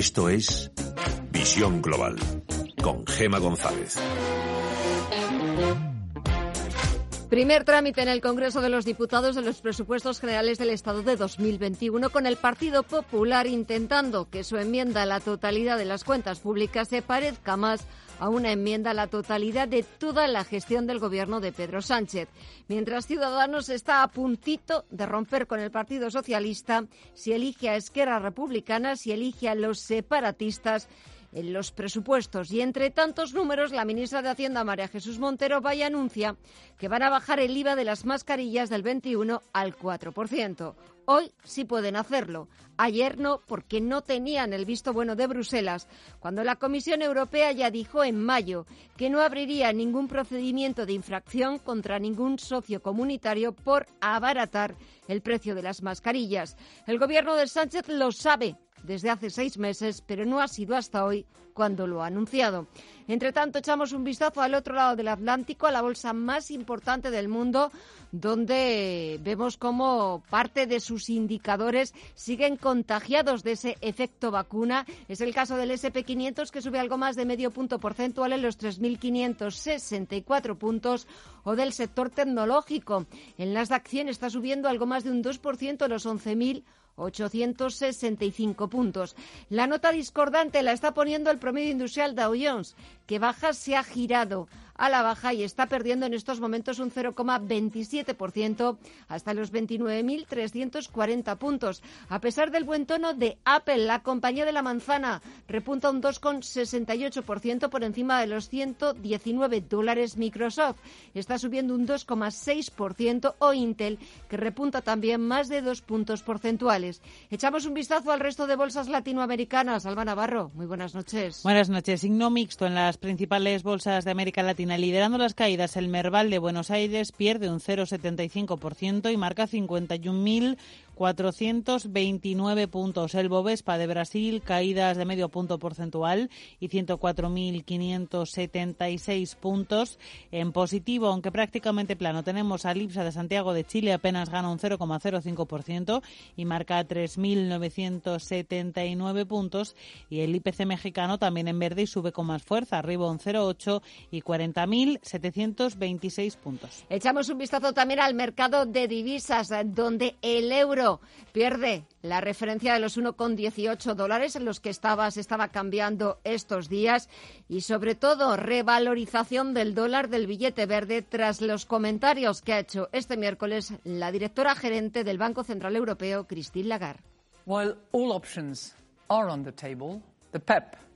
Esto es Visión Global con Gema González. Primer trámite en el Congreso de los Diputados de los presupuestos generales del Estado de 2021 con el Partido Popular intentando que su enmienda a la totalidad de las cuentas públicas se parezca más a una enmienda la totalidad de toda la gestión del gobierno de Pedro Sánchez. Mientras Ciudadanos está a puntito de romper con el Partido Socialista si elige a Esquerra Republicana, si elige a los separatistas en los presupuestos. Y entre tantos números, la ministra de Hacienda, María Jesús Montero, vaya anuncia que van a bajar el IVA de las mascarillas del 21 al 4%. Hoy sí pueden hacerlo. Ayer no, porque no tenían el visto bueno de Bruselas, cuando la Comisión Europea ya dijo en mayo que no abriría ningún procedimiento de infracción contra ningún socio comunitario por abaratar el precio de las mascarillas. El gobierno de Sánchez lo sabe desde hace seis meses, pero no ha sido hasta hoy cuando lo ha anunciado. Entre tanto, echamos un vistazo al otro lado del Atlántico, a la bolsa más importante del mundo, donde vemos cómo parte de sus indicadores siguen contagiados de ese efecto vacuna. Es el caso del SP500, que sube algo más de medio punto porcentual en los 3.564 puntos, o del sector tecnológico. En las de 100 está subiendo algo más de un 2% en los 11.000 865 puntos. La nota discordante la está poniendo el promedio industrial Dow Jones, que baja se ha girado a la baja y está perdiendo en estos momentos un 0,27% hasta los 29.340 puntos. A pesar del buen tono de Apple, la compañía de la manzana repunta un 2,68% por encima de los 119 dólares. Microsoft está subiendo un 2,6% o Intel, que repunta también más de dos puntos porcentuales. Echamos un vistazo al resto de bolsas latinoamericanas. Alba Navarro, muy buenas noches. Buenas noches. Signo mixto en las principales bolsas de América Latina. Liderando las caídas, el Merval de Buenos Aires pierde un 0,75% y marca 51.000 429 puntos. El Bovespa de Brasil, caídas de medio punto porcentual y 104.576 puntos en positivo, aunque prácticamente plano. Tenemos al IPSA de Santiago de Chile, apenas gana un 0,05% y marca 3.979 puntos. Y el IPC mexicano también en verde y sube con más fuerza, arriba un 0,8 y 40.726 puntos. Echamos un vistazo también al mercado de divisas, donde el euro pierde la referencia de los 1,18 dólares en los que estaba, se estaba cambiando estos días y sobre todo revalorización del dólar del billete verde tras los comentarios que ha hecho este miércoles la directora gerente del Banco Central Europeo, Christine Lagarde. While all options are on the table, the PEP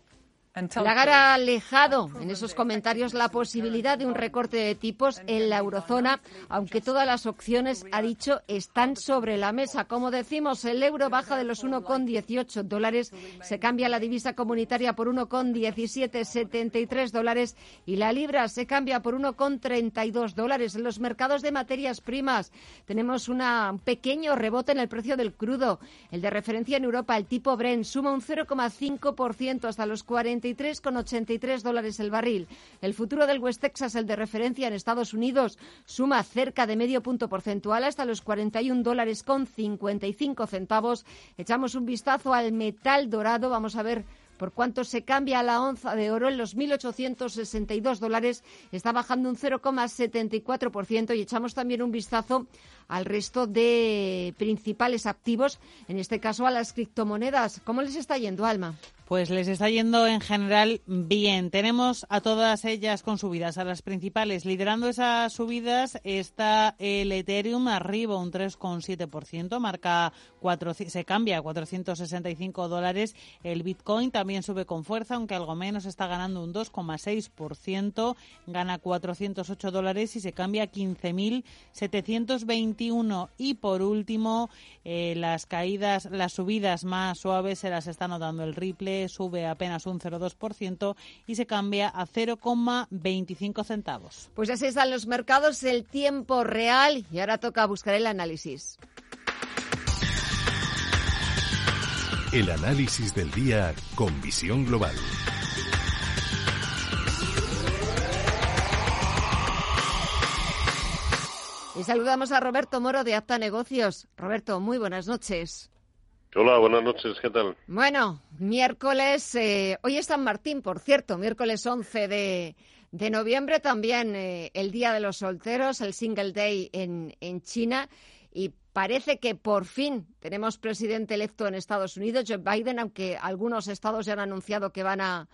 Lagar ha alejado en esos comentarios la posibilidad de un recorte de tipos en la eurozona, aunque todas las opciones, ha dicho, están sobre la mesa. Como decimos, el euro baja de los 1,18 dólares, se cambia la divisa comunitaria por 1,1773 dólares y la libra se cambia por 1,32 dólares. En los mercados de materias primas tenemos un pequeño rebote en el precio del crudo. El de referencia en Europa, el tipo Brent, suma un 0,5% hasta los 40 83,83 dólares el barril. El futuro del West Texas, el de referencia en Estados Unidos, suma cerca de medio punto porcentual hasta los 41 dólares con 55 centavos. Echamos un vistazo al metal dorado. Vamos a ver por cuánto se cambia la onza de oro en los 1.862 dólares. Está bajando un 0,74% y echamos también un vistazo al resto de principales activos, en este caso a las criptomonedas. ¿Cómo les está yendo, Alma? Pues les está yendo en general bien. Tenemos a todas ellas con subidas, a las principales. Liderando esas subidas está el Ethereum arriba un 3,7%, marca se cambia a 465 dólares. El Bitcoin también sube con fuerza, aunque algo menos, está ganando un 2,6%, gana 408 dólares y se cambia a 15.721. Y por último, eh, las caídas, las subidas más suaves se las está notando el Ripple sube apenas un 0,2% y se cambia a 0,25 centavos. Pues así están los mercados, el tiempo real y ahora toca buscar el análisis. El análisis del día con visión global. Y saludamos a Roberto Moro de Acta Negocios. Roberto, muy buenas noches. Hola, buenas noches, ¿qué tal? Bueno, miércoles, eh, hoy es San Martín, por cierto, miércoles 11 de, noviembre, también eh, el Día de los Solteros, el Single Day en, en China, y parece que por fin tenemos presidente electo en Estados Unidos, Joe Biden, aunque algunos estados ya han anunciado que van a,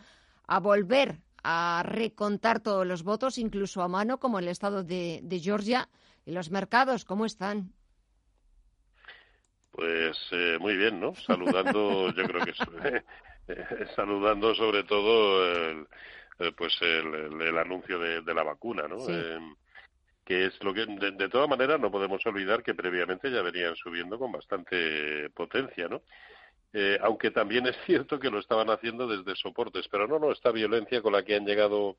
a volver a recontar todos los votos, incluso a mano, como el estado de, de Georgia. ¿Y los mercados cómo están? Pues eh, muy bien, ¿no? Saludando, yo creo que eh, saludando sobre todo el, eh, pues el, anuncio de, la vacuna, ¿no? que es lo que de, todas maneras no podemos olvidar que previamente ya venían subiendo con bastante potencia, ¿no? aunque también es cierto que lo estaban haciendo desde soportes, pero no, no, esta violencia con la que han llegado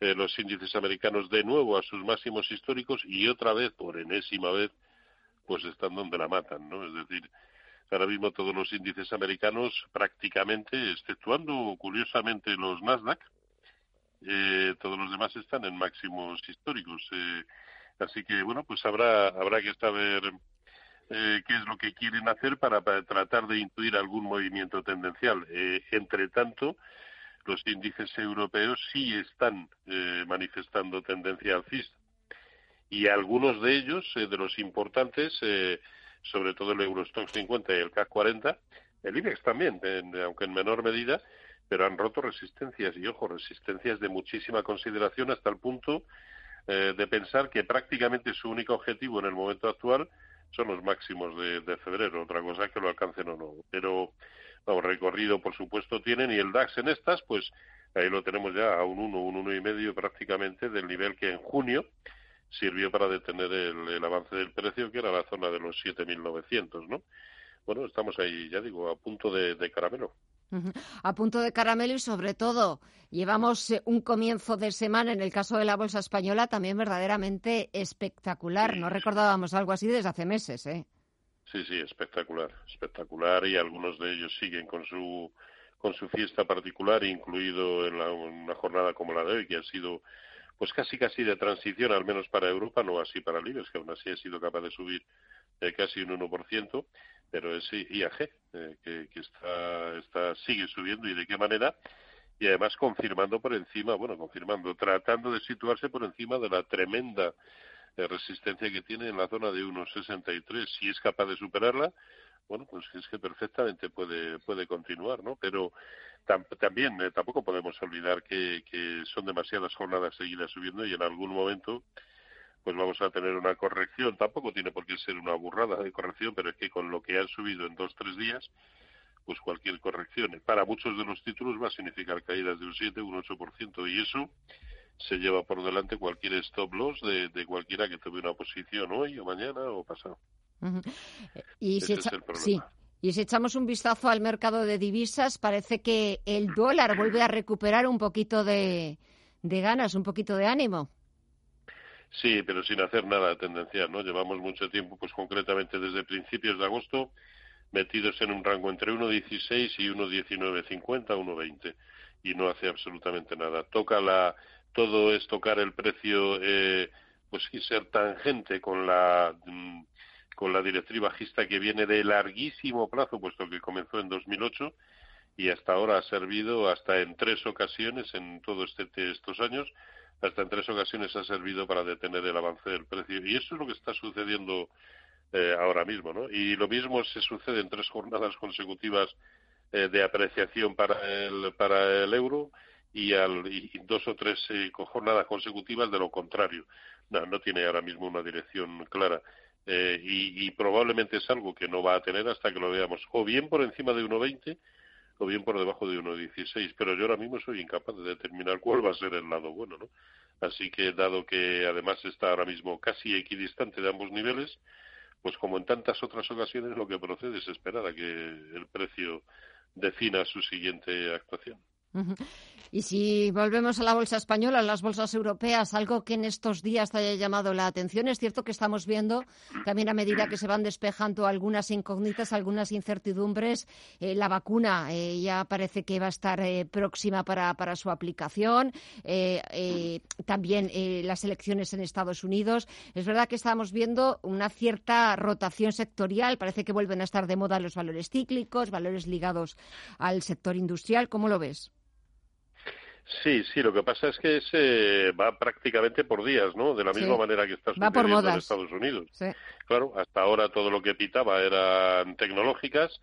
los índices americanos de nuevo a sus máximos históricos y otra vez, por enésima vez, pues están donde la matan, ¿no? Es decir, ahora mismo todos los índices americanos prácticamente, exceptuando curiosamente los Nasdaq, eh, todos los demás están en máximos históricos. Eh, así que, bueno, pues habrá, habrá que saber eh, qué es lo que quieren hacer para, tratar de intuir algún movimiento tendencial. entre tanto, los índices europeos sí están manifestando tendencia alcista y algunos de ellos, eh, de los importantes, eh, sobre todo el Eurostock 50 y el CAC 40, el IBEX también, aunque en menor medida, pero han roto resistencias y, ojo, resistencias de muchísima consideración hasta el punto eh, de pensar que prácticamente su único objetivo en el momento actual son los máximos de, de febrero, otra cosa que lo alcancen o no. Pero, vamos, recorrido, por supuesto, tienen y el DAX en estas, pues ahí lo tenemos ya a un 1, un 1 y medio prácticamente del nivel que en junio sirvió para detener el, avance del precio, que era la zona de los 7.900, ¿no? Bueno, estamos ahí, ya digo, a punto de, caramelo. A punto de caramelo y sobre todo llevamos eh, un comienzo de semana en el caso de la bolsa española también verdaderamente espectacular. No recordábamos algo así desde hace meses, ¿eh? Sí, sí, espectacular, espectacular y algunos de ellos siguen con su con su fiesta particular, incluido en, la, una jornada como la de hoy, que ha sido pues casi casi de transición, al menos para Europa, no así para el que aún así ha sido capaz de subir eh, casi un 1%, pero es IAG, eh, que, que está, está, sigue subiendo y de qué manera, y además confirmando por encima, bueno, confirmando, tratando de situarse por encima de la tremenda eh, resistencia que tiene en la zona de 1,63. Si es capaz de superarla, bueno, pues es que perfectamente puede, puede continuar, ¿no? Pero también eh, tampoco podemos olvidar que, que son demasiadas jornadas seguidas subiendo y en algún momento pues vamos a tener una corrección. Tampoco tiene por qué ser una burrada de corrección, pero es que con lo que han subido en dos tres días, pues cualquier corrección para muchos de los títulos va a significar caídas de un 7, un 8% y eso se lleva por delante cualquier stop loss de, de cualquiera que tome una posición hoy o mañana o pasado. Y si, sí. y si echamos un vistazo al mercado de divisas, parece que el dólar vuelve a recuperar un poquito de, ganas, un poquito de ánimo. Sí, pero sin hacer nada tendencial, ¿no? Llevamos mucho tiempo, pues concretamente desde principios de agosto, metidos en un rango entre 1.16 y 1.19.50, 1.20, y no hace absolutamente nada. Toca la, todo es tocar el precio, eh, pues y ser tangente con la mm, con la directriz bajista que viene de larguísimo plazo, puesto que comenzó en 2008 y hasta ahora ha servido hasta en tres ocasiones en todos este, estos años, hasta en tres ocasiones ha servido para detener el avance del precio. Y eso es lo que está sucediendo eh, ahora mismo, ¿no? Y lo mismo se sucede en tres jornadas consecutivas eh, de apreciación para el, para el euro y, al, dos o tres eh, jornadas consecutivas de lo contrario. No, no tiene ahora mismo una dirección clara. Eh, y, y, probablemente es algo que no va a tener hasta que lo veamos o bien por encima de 1,20 o bien por debajo de 1,16. Pero yo ahora mismo soy incapaz de determinar cuál va a ser el lado bueno, ¿no? Así que, dado que además está ahora mismo casi equidistante de ambos niveles, pues como en tantas otras ocasiones, lo que procede es esperar a que el precio defina su siguiente actuación. Y si volvemos a la bolsa española, a las bolsas europeas, algo que en estos días te haya llamado la atención, es cierto que estamos viendo también a medida que se van despejando algunas incógnitas, algunas incertidumbres, eh, la vacuna eh, ya parece que va a estar eh, próxima para, para, su aplicación, también las elecciones en Estados Unidos. Es verdad que estamos viendo una cierta rotación sectorial, parece que vuelven a estar de moda los valores cíclicos, valores ligados al sector industrial. ¿Cómo lo ves? Sí, sí, lo que pasa es que se va prácticamente por días, ¿no? De la misma manera que está sucediendo en Estados Unidos. Claro, hasta ahora todo lo que pitaba eran tecnológicas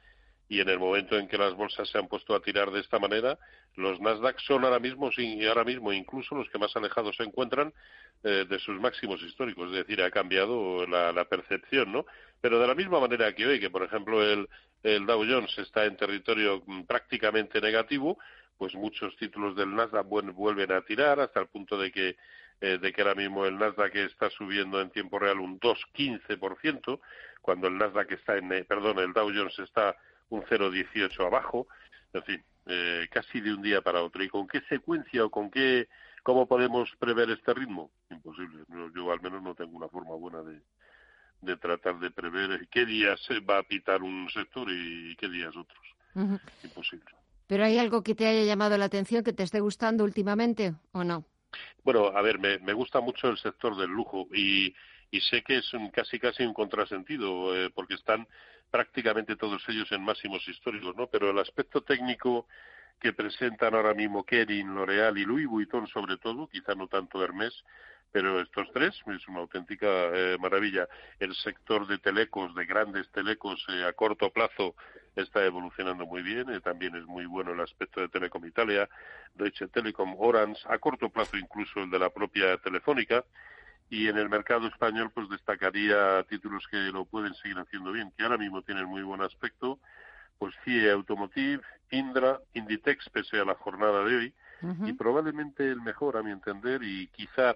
y en el momento en que las bolsas se han puesto a tirar de esta manera, los Nasdaq son ahora mismo, ahora mismo incluso los que más alejados se encuentran eh, de sus máximos históricos. Es decir, ha cambiado la, la, percepción, ¿no? Pero de la misma manera que hoy, que por ejemplo el, el Dow Jones está en territorio mm, prácticamente negativo, pues muchos títulos del Nasdaq vuelven a tirar hasta el punto de que eh, de que ahora mismo el Nasdaq está subiendo en tiempo real un 2,15%, cuando el Nasdaq está en, eh, perdón, el Dow Jones está un 0,18 abajo, en fin, eh, casi de un día para otro. ¿Y con qué secuencia o con qué, cómo podemos prever este ritmo? Imposible. Yo, al menos no tengo una forma buena de, de tratar de prever qué días va a pitar un sector y qué días otros. Imposible. ¿Pero hay algo que te haya llamado la atención, que te esté gustando últimamente o no? Bueno, a ver, me, gusta mucho el sector del lujo y, sé que es un, casi casi un contrasentido, eh, porque están prácticamente todos ellos en máximos históricos, ¿no? Pero el aspecto técnico que presentan ahora mismo Kering, L'Oreal y Louis Vuitton sobre todo, quizá no tanto Hermès, pero estos tres es una auténtica eh, maravilla. El sector de telecos, de grandes telecos eh, a corto plazo, está evolucionando muy bien. Eh, también es muy bueno el aspecto de Telecom Italia, Deutsche Telekom, Orange, a corto plazo incluso el de la propia Telefónica. Y en el mercado español, pues destacaría títulos que lo pueden seguir haciendo bien, que ahora mismo tienen muy buen aspecto. Pues CIE Automotive, Indra, Inditex, pese a la jornada de hoy, y probablemente el mejor, a mi entender, y quizá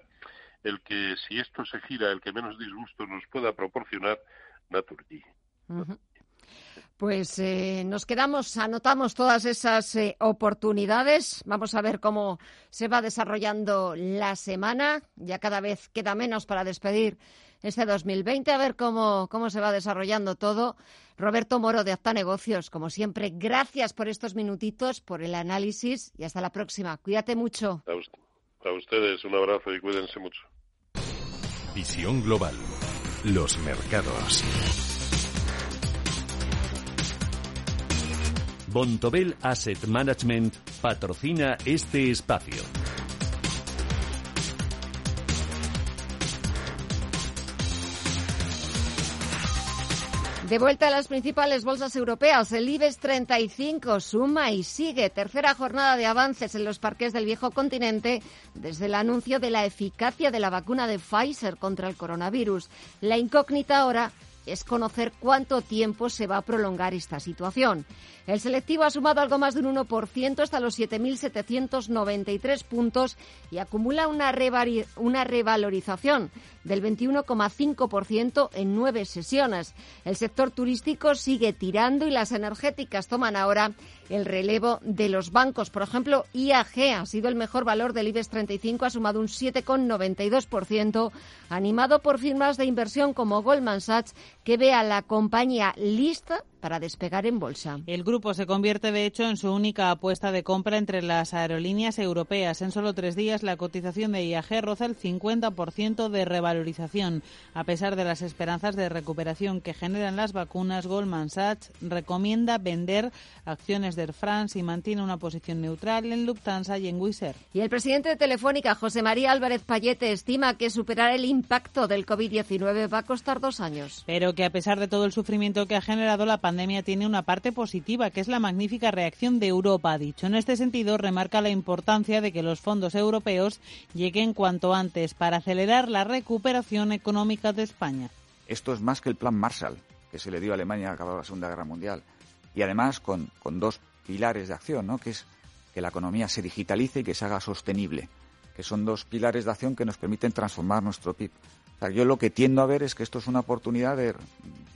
el que si esto se gira, el que menos disgusto nos pueda proporcionar, Naturgy. Pues eh, nos quedamos, anotamos todas esas eh, oportunidades. Vamos a ver cómo se va desarrollando la semana. Ya cada vez queda menos para despedir este 2020. A ver cómo, cómo se va desarrollando todo. Roberto Moro de Acta Negocios, como siempre, gracias por estos minutitos, por el análisis y hasta la próxima. Cuídate mucho. A ustedes un abrazo y cuídense mucho. Visión global. Los mercados. Bontobel Asset Management patrocina este espacio. De vuelta a las principales bolsas europeas, el IBEX 35 suma y sigue tercera jornada de avances en los parques del viejo continente desde el anuncio de la eficacia de la vacuna de Pfizer contra el coronavirus. La incógnita ahora es conocer cuánto tiempo se va a prolongar esta situación. El selectivo ha sumado algo más de un 1% hasta los 7.793 puntos y acumula una, una revalorización del 21,5% en nueve sesiones. El sector turístico sigue tirando y las energéticas toman ahora el relevo de los bancos. Por ejemplo, IAG ha sido el mejor valor del IBEX 35, ha sumado un 7,92%, animado por firmas de inversión como Goldman Sachs, que ve a la compañía lista para despegar en bolsa. El grupo se convierte, de hecho, en su única apuesta de compra entre las aerolíneas europeas. En solo tres días, la cotización de IAG roza el 50% de revalorización. A pesar de las esperanzas de recuperación que generan las vacunas, Goldman Sachs recomienda vender acciones de Air France y mantiene una posición neutral en Lufthansa y en Wizz Air. Y el presidente de Telefónica, José María Álvarez Payete, estima que superar el impacto del COVID-19 va a costar dos años. Pero que a pesar de todo el sufrimiento que ha generado la pandemia, pandemia tiene una parte positiva, que es la magnífica reacción de Europa, dicho. En este sentido, remarca la importancia de que los fondos europeos lleguen cuanto antes para acelerar la recuperación económica de España. Esto es más que el plan Marshall, que se le dio a Alemania acabada la Segunda Guerra Mundial. Y además con, dos pilares de acción, ¿no? que es que la economía se digitalice y que se haga sostenible, que son dos pilares de acción que nos permiten transformar nuestro PIB. yo lo que tiendo a ver es que esto es una oportunidad de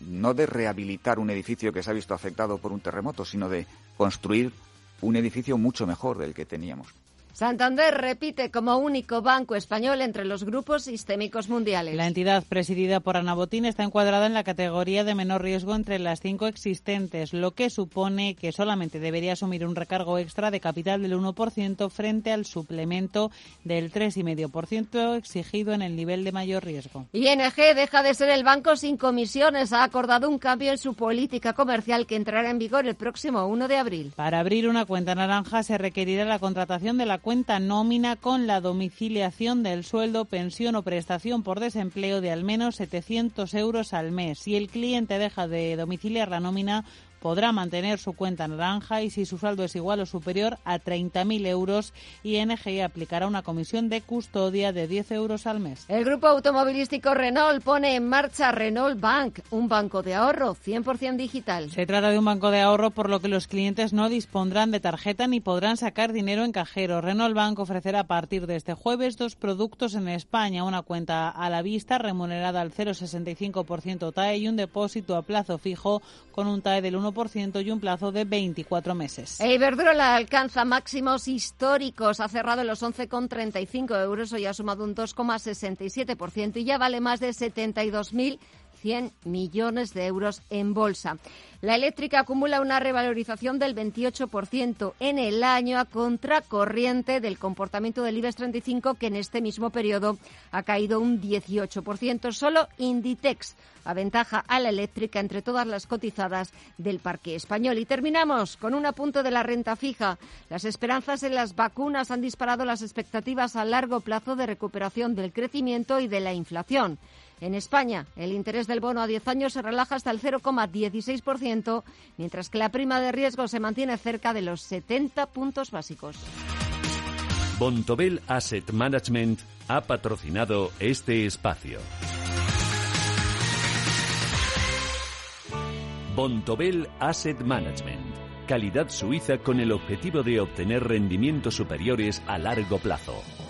no de rehabilitar un edificio que se ha visto afectado por un terremoto, sino de construir un edificio mucho mejor del que teníamos. Santander repite como único banco español entre los grupos sistémicos mundiales. La entidad presidida por Ana Botín está encuadrada en la categoría de menor riesgo entre las cinco existentes, lo que supone que solamente debería asumir un recargo extra de capital del 1% frente al suplemento del 3,5% exigido en el nivel de mayor riesgo. ING deja de ser el banco sin comisiones. Ha acordado un cambio en su política comercial que entrará en vigor el próximo 1 de abril. Para abrir una cuenta naranja se requerirá la contratación de la cuenta nómina con la domiciliación del sueldo, pensión o prestación por desempleo de al menos 700 euros al mes. Si el cliente deja de domiciliar la nómina, podrá mantener su cuenta naranja y si su saldo es igual o superior a 30.000 euros, ING aplicará una comisión de custodia de 10 euros al mes. El grupo automovilístico Renault pone en marcha Renault Bank, un banco de ahorro 100% digital. Se trata de un banco de ahorro por lo que los clientes no dispondrán de tarjeta ni podrán sacar dinero en cajero. Renault Bank ofrecerá a partir de este jueves dos productos en España, una cuenta a la vista remunerada al 0,65% TAE y un depósito a plazo fijo con un TAE del 1 y un plazo de 24 meses. Iberdrola alcanza máximos históricos. Ha cerrado los 11,35 euros. Hoy ha sumado un 2,67% y ya vale más de 72.000 100 millones de euros en bolsa. La eléctrica acumula una revalorización del 28% en el año a contracorriente del comportamiento del IBEX 35 que en este mismo periodo ha caído un 18%. Solo Inditex aventaja a la eléctrica entre todas las cotizadas del parque español. Y terminamos con un apunto de la renta fija. Las esperanzas en las vacunas han disparado las expectativas a largo plazo de recuperación del crecimiento y de la inflación. En España, el interés del bono a 10 años se relaja hasta el 0,16%, mientras que la prima de riesgo se mantiene cerca de los 70 puntos básicos. Bontobel Asset Management ha patrocinado este espacio. Bontobel Asset Management. Calidad suiza con el objetivo de obtener rendimientos superiores a largo plazo.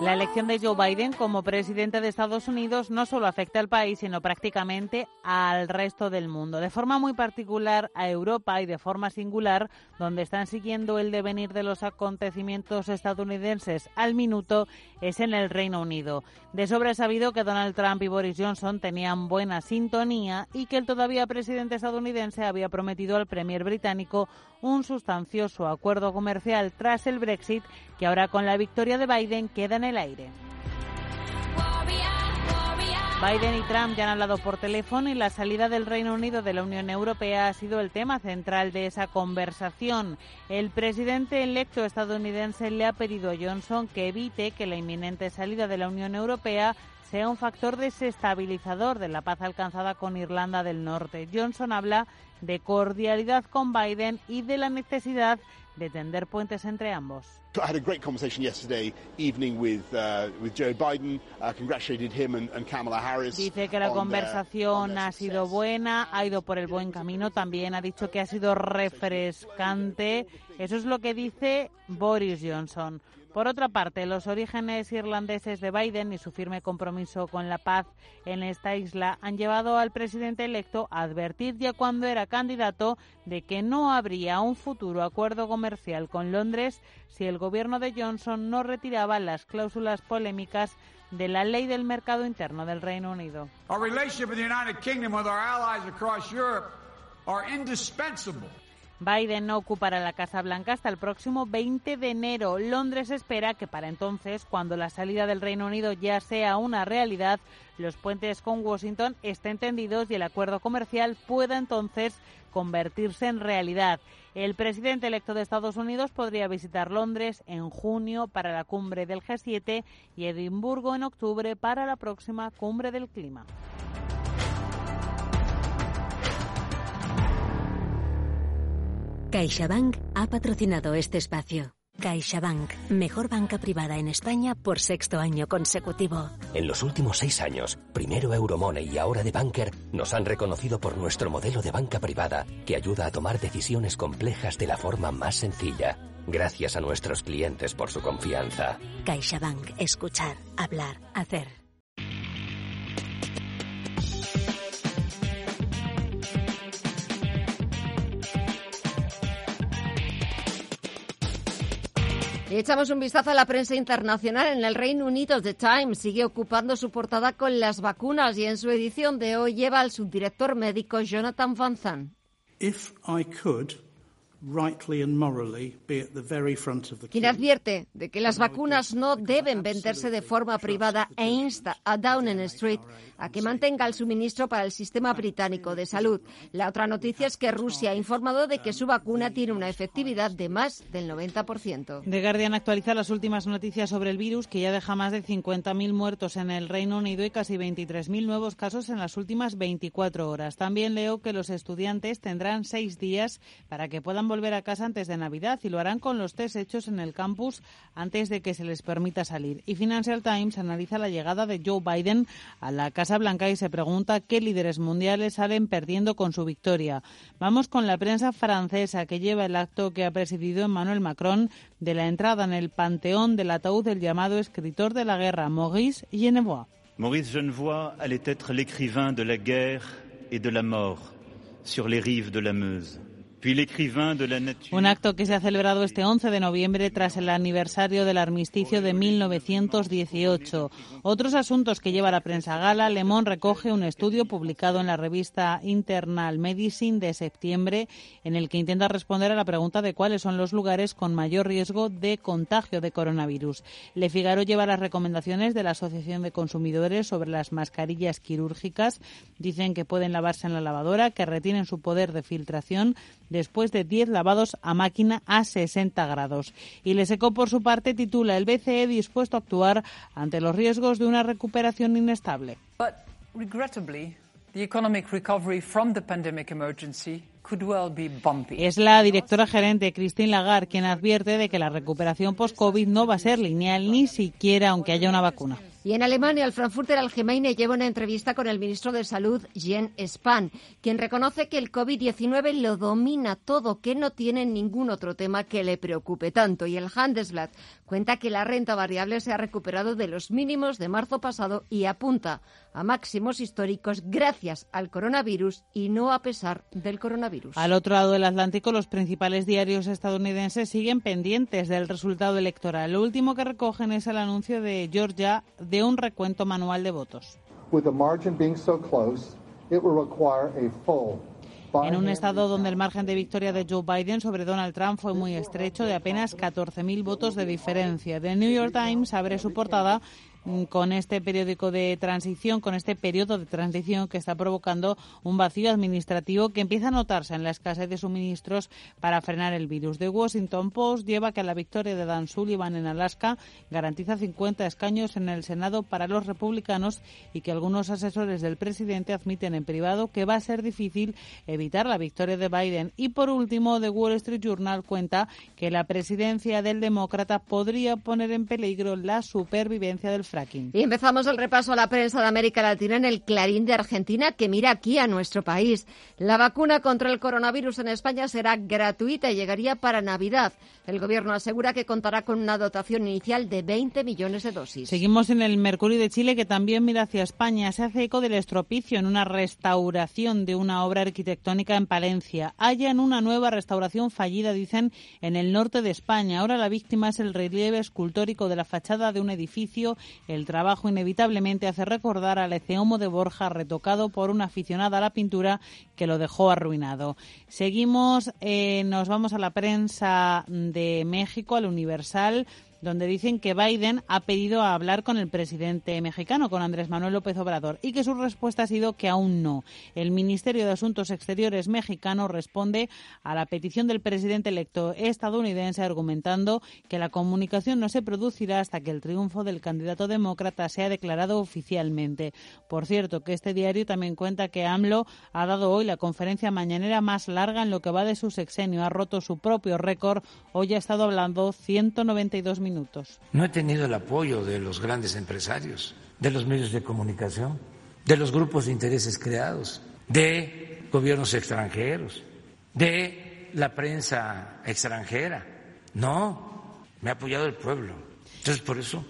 La elección de Joe Biden como presidente de Estados Unidos no solo afecta al país, sino prácticamente al resto del mundo. De forma muy particular a Europa y de forma singular, donde están siguiendo el devenir de los acontecimientos estadounidenses al minuto, es en el Reino Unido. De sobra sabido que Donald Trump y Boris Johnson tenían buena sintonía y que el todavía presidente estadounidense había prometido al premier británico un sustancioso acuerdo comercial tras el Brexit que ahora con la victoria de Biden queda en el aire. Biden y Trump ya han hablado por teléfono y la salida del Reino Unido de la Unión Europea ha sido el tema central de esa conversación. El presidente electo estadounidense le ha pedido a Johnson que evite que la inminente salida de la Unión Europea sea un factor desestabilizador de la paz alcanzada con Irlanda del Norte. Johnson habla de cordialidad con Biden y de la necesidad de tender puentes entre ambos. Dice que la conversación ha sido buena, ha ido por el buen camino, también ha dicho que ha sido refrescante. Eso es lo que dice Boris Johnson. Por otra parte, los orígenes irlandeses de Biden y su firme compromiso con la paz en esta isla han llevado al presidente electo a advertir ya cuando era candidato de que no habría un futuro acuerdo comercial con Londres si el gobierno de Johnson no retiraba las cláusulas polémicas de la ley del mercado interno del Reino Unido. Biden no ocupará la Casa Blanca hasta el próximo 20 de enero. Londres espera que para entonces, cuando la salida del Reino Unido ya sea una realidad, los puentes con Washington estén tendidos y el acuerdo comercial pueda entonces convertirse en realidad. El presidente electo de Estados Unidos podría visitar Londres en junio para la cumbre del G7 y Edimburgo en octubre para la próxima cumbre del clima. CaixaBank ha patrocinado este espacio. CaixaBank, mejor banca privada en España por sexto año consecutivo. En los últimos seis años, primero Euromoney y ahora The Banker, nos han reconocido por nuestro modelo de banca privada que ayuda a tomar decisiones complejas de la forma más sencilla. Gracias a nuestros clientes por su confianza. CaixaBank, escuchar, hablar, hacer. Echamos un vistazo a la prensa internacional. En el Reino Unido, The Times sigue ocupando su portada con las vacunas y en su edición de hoy lleva al subdirector médico Jonathan Van could, quien advierte de que las vacunas no deben venderse de forma privada e insta a Downing Street a que mantenga el suministro para el sistema británico de salud. La otra noticia es que Rusia ha informado de que su vacuna tiene una efectividad de más del 90%. The Guardian actualiza las últimas noticias sobre el virus que ya deja más de 50.000 muertos en el Reino Unido y casi 23.000 nuevos casos en las últimas 24 horas. También leo que los estudiantes tendrán seis días para que puedan volver a casa antes de Navidad y lo harán con los test hechos en el campus antes de que se les permita salir. Y Financial Times analiza la llegada de Joe Biden a la Casa Blanca y se pregunta qué líderes mundiales salen perdiendo con su victoria. Vamos con la prensa francesa que lleva el acto que ha presidido Emmanuel Macron de la entrada en el panteón del ataúd del llamado escritor de la guerra, Maurice Genevois. Maurice Genevois allait être l'écrivain de la guerre et de la mort sur les rives de la Meuse. Un acto que se ha celebrado este 11 de noviembre tras el aniversario del armisticio de 1918. Otros asuntos que lleva la prensa gala, Le Monde recoge un estudio publicado en la revista Internal Medicine de septiembre en el que intenta responder a la pregunta de cuáles son los lugares con mayor riesgo de contagio de coronavirus. Le Figaro lleva las recomendaciones de la Asociación de Consumidores sobre las mascarillas quirúrgicas. Dicen que pueden lavarse en la lavadora, que retienen su poder de filtración después de 10 lavados a máquina a 60 grados. Y Le Seco, por su parte, titula el BCE dispuesto a actuar ante los riesgos de una recuperación inestable. Es la directora gerente Christine Lagarde quien advierte de que la recuperación post-COVID no va a ser lineal ni siquiera aunque haya una vacuna. Y en Alemania, el Frankfurter Allgemeine lleva una entrevista con el ministro de Salud, Jens Spahn, quien reconoce que el COVID-19 lo domina todo, que no tiene ningún otro tema que le preocupe tanto. Y el Handelsblatt cuenta que la renta variable se ha recuperado de los mínimos de marzo pasado y apunta a máximos históricos gracias al coronavirus y no a pesar del coronavirus. Al otro lado del Atlántico, los principales diarios estadounidenses siguen pendientes del resultado electoral. Lo último que recogen es el anuncio de Georgia de un recuento manual de votos. En un estado donde el margen de victoria de Joe Biden sobre Donald Trump fue muy estrecho, de apenas 14.000 votos de diferencia. The New York Times abre su portada con este periódico de transición, con este periodo de transición que está provocando un vacío administrativo que empieza a notarse en la escasez de suministros para frenar el virus. The Washington Post lleva que la victoria de Dan Sullivan en Alaska garantiza 50 escaños en el Senado para los republicanos y que algunos asesores del presidente admiten en privado que va a ser difícil evitar la victoria de Biden. Y por último, The Wall Street Journal cuenta que la presidencia del demócrata podría poner en peligro la supervivencia del fraude. Y empezamos el repaso a la prensa de América Latina en el Clarín de Argentina, que mira aquí a nuestro país. La vacuna contra el coronavirus en España será gratuita y llegaría para Navidad. El Gobierno asegura que contará con una dotación inicial de 20 millones de dosis. Seguimos en el Mercurio de Chile, que también mira hacia España. Se hace eco del estropicio en una restauración de una obra arquitectónica en Palencia. Hallan una nueva restauración fallida, dicen, en el norte de España. Ahora la víctima es el relieve escultórico de la fachada de un edificio El trabajo inevitablemente hace recordar al Eceomo de Borja retocado por una aficionada a la pintura que lo dejó arruinado. Seguimos, eh, nos vamos a la prensa de México, al Universal donde dicen que Biden ha pedido hablar con el presidente mexicano, con Andrés Manuel López Obrador, y que su respuesta ha sido que aún no. El Ministerio de Asuntos Exteriores mexicano responde a la petición del presidente electo estadounidense argumentando que la comunicación no se producirá hasta que el triunfo del candidato demócrata sea declarado oficialmente. Por cierto, que este diario también cuenta que AMLO ha dado hoy la conferencia mañanera más larga en lo que va de su sexenio. Ha roto su propio récord. Hoy ha estado hablando 192 minutos no he tenido el apoyo de los grandes empresarios, de los medios de comunicación, de los grupos de intereses creados, de gobiernos extranjeros, de la prensa extranjera. No, me ha apoyado el pueblo. Entonces, por eso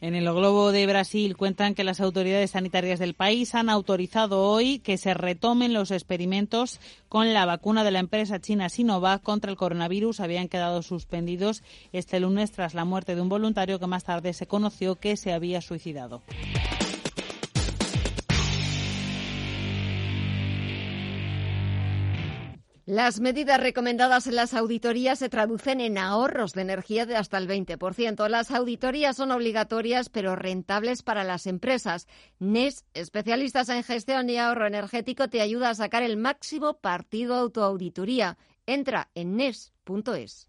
en el Globo de Brasil cuentan que las autoridades sanitarias del país han autorizado hoy que se retomen los experimentos con la vacuna de la empresa china Sinovac contra el coronavirus. Habían quedado suspendidos este lunes tras la muerte de un voluntario que más tarde se conoció que se había suicidado. Las medidas recomendadas en las auditorías se traducen en ahorros de energía de hasta el 20%. Las auditorías son obligatorias pero rentables para las empresas. NES, especialistas en gestión y ahorro energético, te ayuda a sacar el máximo partido a tu auditoría. Entra en NES.es.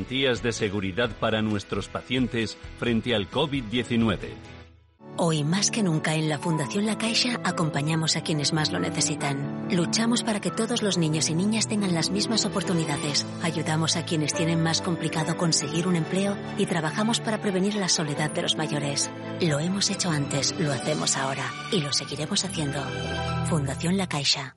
garantías de seguridad para nuestros pacientes frente al COVID-19. Hoy más que nunca en la Fundación La Caixa acompañamos a quienes más lo necesitan. Luchamos para que todos los niños y niñas tengan las mismas oportunidades. Ayudamos a quienes tienen más complicado conseguir un empleo y trabajamos para prevenir la soledad de los mayores. Lo hemos hecho antes, lo hacemos ahora y lo seguiremos haciendo. Fundación La Caixa.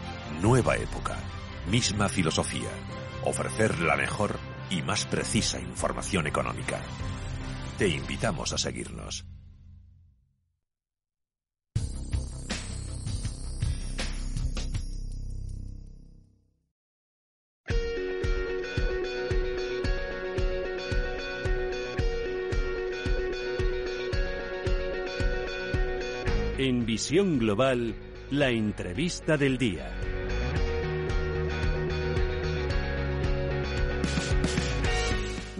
Nueva época, misma filosofía, ofrecer la mejor y más precisa información económica. Te invitamos a seguirnos. En Visión Global, la entrevista del día.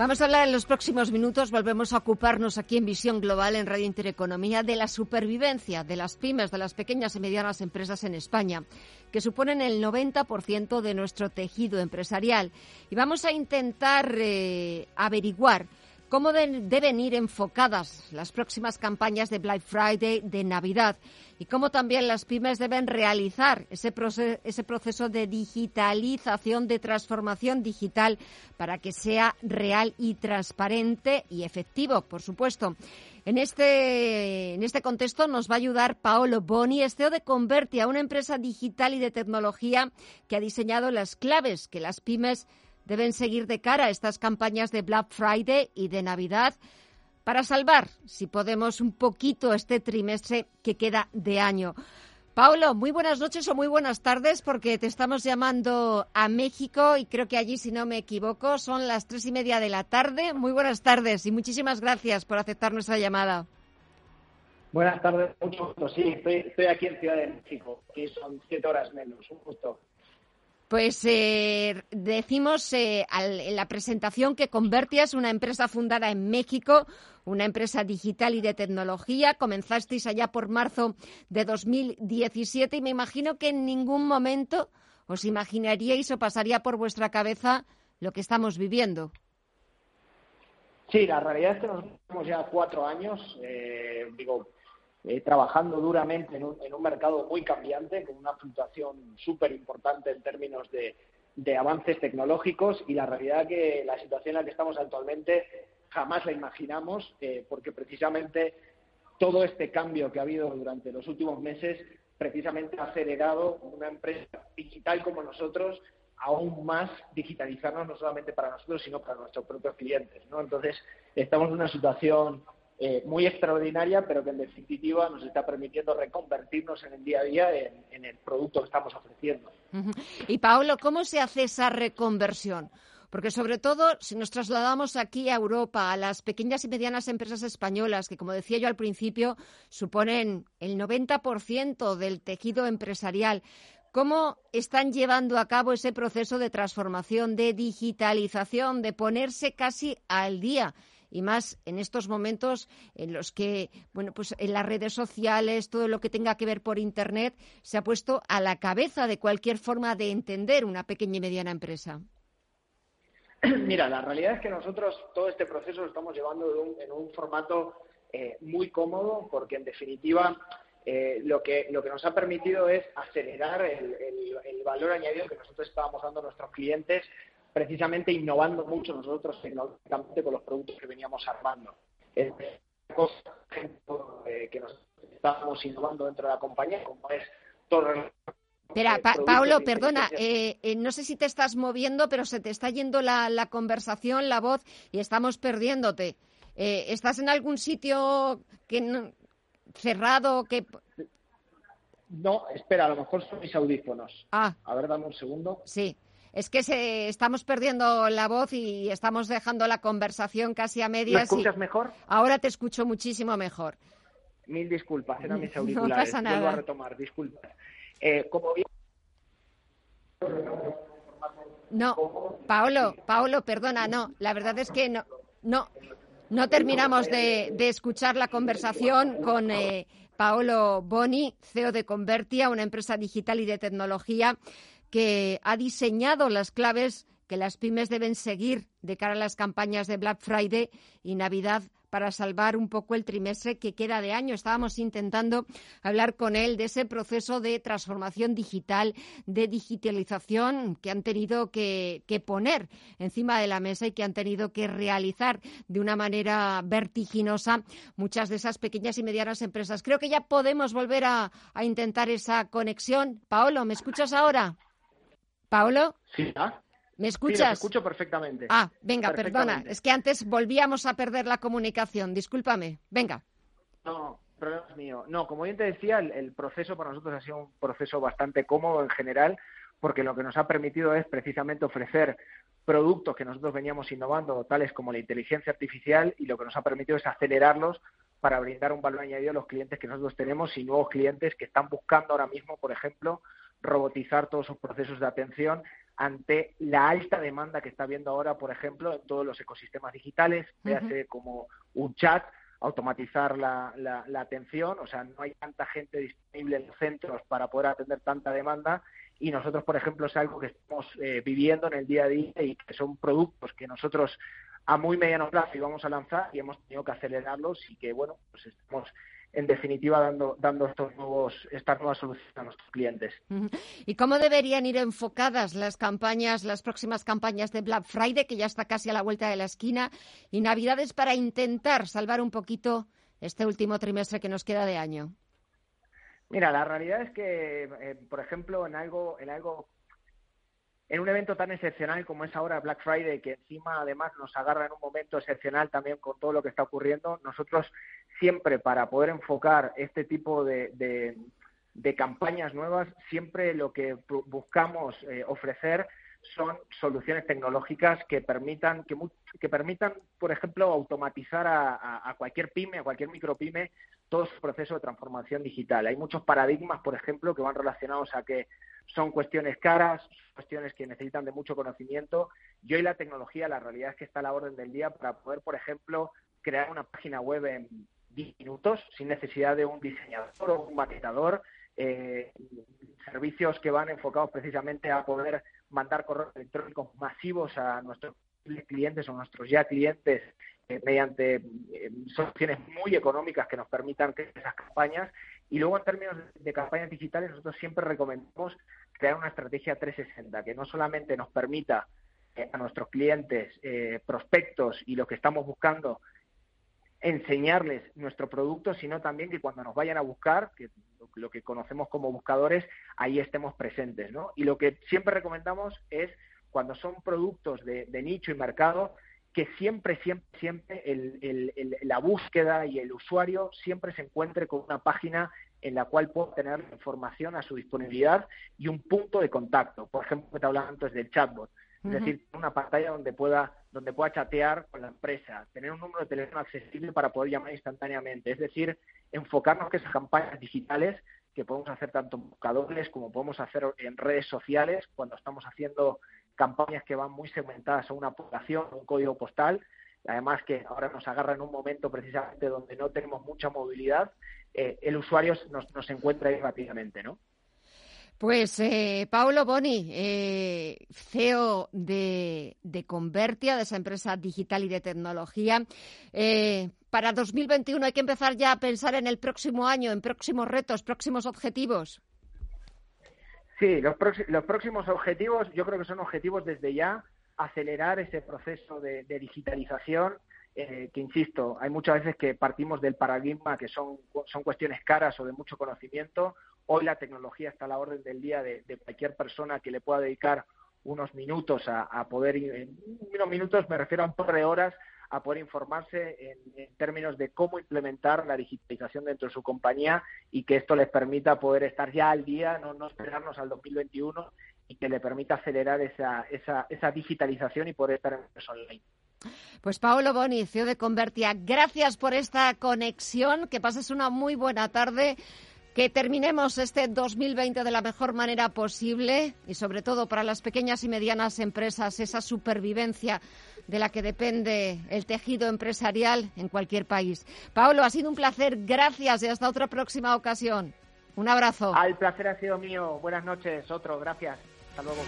Vamos a hablar en los próximos minutos, volvemos a ocuparnos aquí en Visión Global, en Radio Intereconomía, de la supervivencia de las pymes, de las pequeñas y medianas empresas en España, que suponen el 90% de nuestro tejido empresarial. Y vamos a intentar eh, averiguar cómo deben ir enfocadas las próximas campañas de Black Friday, de Navidad, y cómo también las pymes deben realizar ese, proceso de digitalización, de transformación digital, para que sea real y transparente y efectivo, por supuesto. En este, en este contexto nos va a ayudar Paolo Boni, CEO de Convertia, una empresa digital y de tecnología que ha diseñado las claves que las pymes deben seguir de cara a estas campañas de Black Friday y de Navidad para salvar, si podemos, un poquito este trimestre que queda de año. Paulo, muy buenas noches o muy buenas tardes, porque te estamos llamando a México y creo que allí, si no me equivoco, son las tres y media de la tarde. Muy buenas tardes y muchísimas gracias por aceptar nuestra llamada. Buenas tardes, mucho gusto. Sí, estoy, aquí en Ciudad de México, que son siete horas menos, un gusto. Pues eh, decimos eh, en la presentación que Convertia es una empresa fundada en México, una empresa digital y de tecnología. Comenzasteis allá por marzo de 2017 y me imagino que en ningún momento os imaginaríais o pasaría por vuestra cabeza lo que estamos viviendo. Sí, la realidad es que nos tenemos ya cuatro años, eh, digo, eh, trabajando duramente en un, mercado muy cambiante, con una fluctuación súper importante en términos de, avances tecnológicos y la realidad que la situación en la que estamos actualmente jamás la imaginamos, eh, porque precisamente todo este cambio que ha habido durante los últimos meses precisamente ha acelerado una empresa digital como nosotros aún más digitalizarnos no solamente para nosotros sino para nuestros propios clientes, ¿no? Entonces estamos en una situación eh, muy extraordinaria, pero que en definitiva nos está permitiendo reconvertirnos en el día a día en, el producto que estamos ofreciendo. Y Paolo, ¿cómo se hace esa reconversión? Porque sobre todo, si nos trasladamos aquí a Europa, a las pequeñas y medianas empresas españolas, que como decía yo al principio, suponen el 90% del tejido empresarial, ¿cómo están llevando a cabo ese proceso de transformación, de digitalización, de ponerse casi al día? Y más en estos momentos en los que, bueno, pues en las redes sociales, todo lo que tenga que ver por Internet, se ha puesto a la cabeza de cualquier forma de entender una pequeña y mediana empresa. Mira, la realidad es que nosotros todo este proceso lo estamos llevando en un, formato eh, muy cómodo porque, en definitiva, eh, lo, que, lo que nos ha permitido es acelerar el, el, valor añadido que nosotros estábamos dando a nuestros clientes precisamente innovando mucho nosotros tecnológicamente con los productos que veníamos armando. Es cosa eh, que nos estábamos innovando dentro de la compañía, como es todo Espera, Paulo, perdona, eh, eh, no sé si te estás moviendo, pero se te está yendo la, conversación, la voz, y estamos perdiéndote. ¿Estás en algún sitio que cerrado? que No, espera, a lo mejor son mis audífonos. Ah. A ver, dame un segundo. Sí. Es que se, estamos perdiendo la voz y estamos dejando la conversación casi a medias. ¿Me escuchas mejor? Ahora te escucho muchísimo mejor. Mil disculpas, eran mis auriculares. No pasa nada. a retomar, disculpas. Eh, como bien... No, Paolo, Paolo, perdona, no. La verdad es que no, no, no terminamos de, escuchar la conversación con eh, Paolo Boni, CEO de Convertia, una empresa digital y de tecnología que ha diseñado las claves que las pymes deben seguir de cara a las campañas de Black Friday y Navidad para salvar un poco el trimestre que queda de año. Estábamos intentando hablar con él de ese proceso de transformación digital, de digitalización que han tenido que, poner encima de la mesa y que han tenido que realizar de una manera vertiginosa muchas de esas pequeñas y medianas empresas. Creo que ya podemos volver a, intentar esa conexión. Paolo, ¿me escuchas ahora? Paolo. Sí, ¿ah? ¿Me escuchas? Sí, escucho perfectamente. Ah, venga, perdona. Es que antes volvíamos a perder la comunicación. Discúlpame. Venga. No, problema es mío. No, como bien te decía, el, proceso para nosotros ha sido un proceso bastante cómodo en general, porque lo que nos ha permitido es precisamente ofrecer productos que nosotros veníamos innovando, tales como la inteligencia artificial, y lo que nos ha permitido es acelerarlos para brindar un valor añadido a los clientes que nosotros tenemos y nuevos clientes que están buscando ahora mismo, por ejemplo, robotizar todos sus procesos de atención ante la alta demanda que está habiendo ahora, por ejemplo, en todos los ecosistemas digitales, véase como un chat, automatizar la, la, atención, o sea, no hay tanta gente disponible en los centros para poder atender tanta demanda. Y nosotros, por ejemplo, es algo que estamos eh, viviendo en el día a día y que son productos que nosotros a muy mediano plazo íbamos a lanzar y hemos tenido que acelerarlos y que, bueno, pues estamos en definitiva dando, dando estos nuevos, estas nuevas soluciones a nuestros clientes. ¿Y cómo deberían ir enfocadas las campañas, las próximas campañas de Black Friday, que ya está casi a la vuelta de la esquina, y Navidades para intentar salvar un poquito este último trimestre que nos queda de año? Mira, la realidad es que, eh, por ejemplo, en algo, en algo en un evento tan excepcional como es ahora Black Friday, que encima además nos agarra en un momento excepcional también con todo lo que está ocurriendo, nosotros siempre para poder enfocar este tipo de, de, campañas nuevas, siempre lo que buscamos eh, ofrecer son soluciones tecnológicas que permitan, que, que permitan, por ejemplo, automatizar a, cualquier pyme, a cualquier micropyme, todo su proceso de transformación digital. Hay muchos paradigmas, por ejemplo, que van relacionados a que son cuestiones caras, cuestiones que necesitan de mucho conocimiento. Y hoy la tecnología, la realidad es que está a la orden del día para poder, por ejemplo, crear una página web en 10 minutos sin necesidad de un diseñador o un maquetador. Eh, servicios que van enfocados precisamente a poder mandar correos electrónicos masivos a nuestros clientes o nuestros ya clientes eh, mediante eh, soluciones muy económicas que nos permitan crear esas campañas. Y luego, en términos de campañas digitales, nosotros siempre recomendamos crear una estrategia 360 que no solamente nos permita a nuestros clientes, prospectos y lo que estamos buscando, enseñarles nuestro producto, sino también que cuando nos vayan a buscar, que lo que conocemos como buscadores, ahí estemos presentes. ¿no? Y lo que siempre recomendamos es, cuando son productos de nicho y mercado, que siempre, siempre, siempre la búsqueda y el usuario siempre se encuentre con una página en la cual pueda tener información a su disponibilidad y un punto de contacto. Por ejemplo, te hablaba antes del chatbot. Es decir, una pantalla donde pueda, donde pueda chatear con la empresa, tener un número de teléfono accesible para poder llamar instantáneamente. Es decir, enfocarnos que esas campañas digitales que podemos hacer tanto en buscadores como podemos hacer en redes sociales cuando estamos haciendo campañas que van muy segmentadas a una población, un código postal, además que ahora nos agarra en un momento precisamente donde no tenemos mucha movilidad, eh, el usuario nos, nos encuentra ahí rápidamente, ¿no? Pues eh, Paulo Boni, eh, CEO de, de, Convertia, de esa empresa digital y de tecnología. Eh, para 2021 hay que empezar ya a pensar en el próximo año, en próximos retos, próximos objetivos. Sí, los, próximos objetivos yo creo que son objetivos desde ya acelerar ese proceso de, digitalización eh, que insisto, hay muchas veces que partimos del paradigma que son, son cuestiones caras o de mucho conocimiento. Hoy la tecnología está a la orden del día de, cualquier persona que le pueda dedicar unos minutos a, poder, unos minutos me refiero a un par de horas, a poder informarse en, términos de cómo implementar la digitalización dentro de su compañía y que esto les permita poder estar ya al día, no, no esperarnos al 2021 y que le permita acelerar esa, esa, esa digitalización y poder estar en online. Pues Paolo Boni, CEO de Convertia, gracias por esta conexión, que pases una muy buena tarde, que terminemos este 2020 de la mejor manera posible y sobre todo para las pequeñas y medianas empresas esa supervivencia de la que depende el tejido empresarial en cualquier país. Pablo, ha sido un placer. Gracias y hasta otra próxima ocasión. Un abrazo. Al placer ha sido mío. Buenas noches. Otro. Gracias. Hasta luego.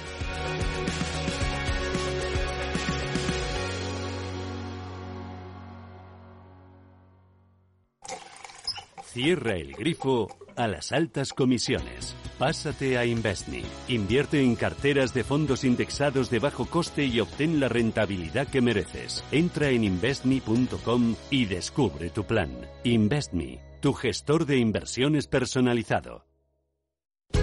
Cierra el grifo a las altas comisiones. Pásate a Investme. Invierte en carteras de fondos indexados de bajo coste y obtén la rentabilidad que mereces. Entra en investme.com y descubre tu plan. Investme, tu gestor de inversiones personalizado.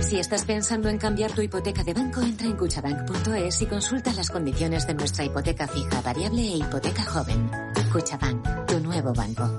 Si estás pensando en cambiar tu hipoteca de banco, entra en cuchabank.es y consulta las condiciones de nuestra hipoteca fija, variable e hipoteca joven. Cuchabank, tu nuevo banco.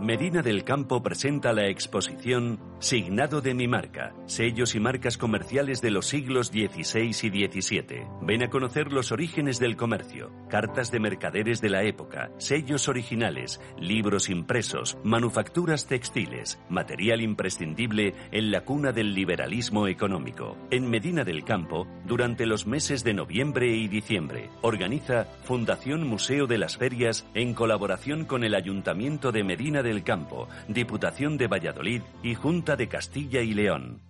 Medina del Campo presenta la exposición Signado de mi marca, sellos y marcas comerciales de los siglos XVI y XVII. Ven a conocer los orígenes del comercio, cartas de mercaderes de la época, sellos originales, libros impresos, manufacturas textiles, material imprescindible en la cuna del liberalismo económico. En Medina del Campo, durante los meses de noviembre y diciembre, organiza Fundación Museo de las Ferias en colaboración con el Ayuntamiento de Medina del Campo, Diputación de Valladolid y Junta de Castilla y León.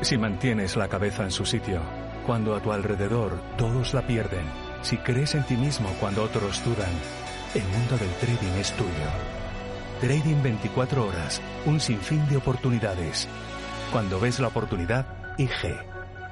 Si mantienes la cabeza en su sitio, cuando a tu alrededor todos la pierden, si crees en ti mismo cuando otros dudan, el mundo del trading es tuyo. Trading 24 horas, un sinfín de oportunidades. Cuando ves la oportunidad, IG.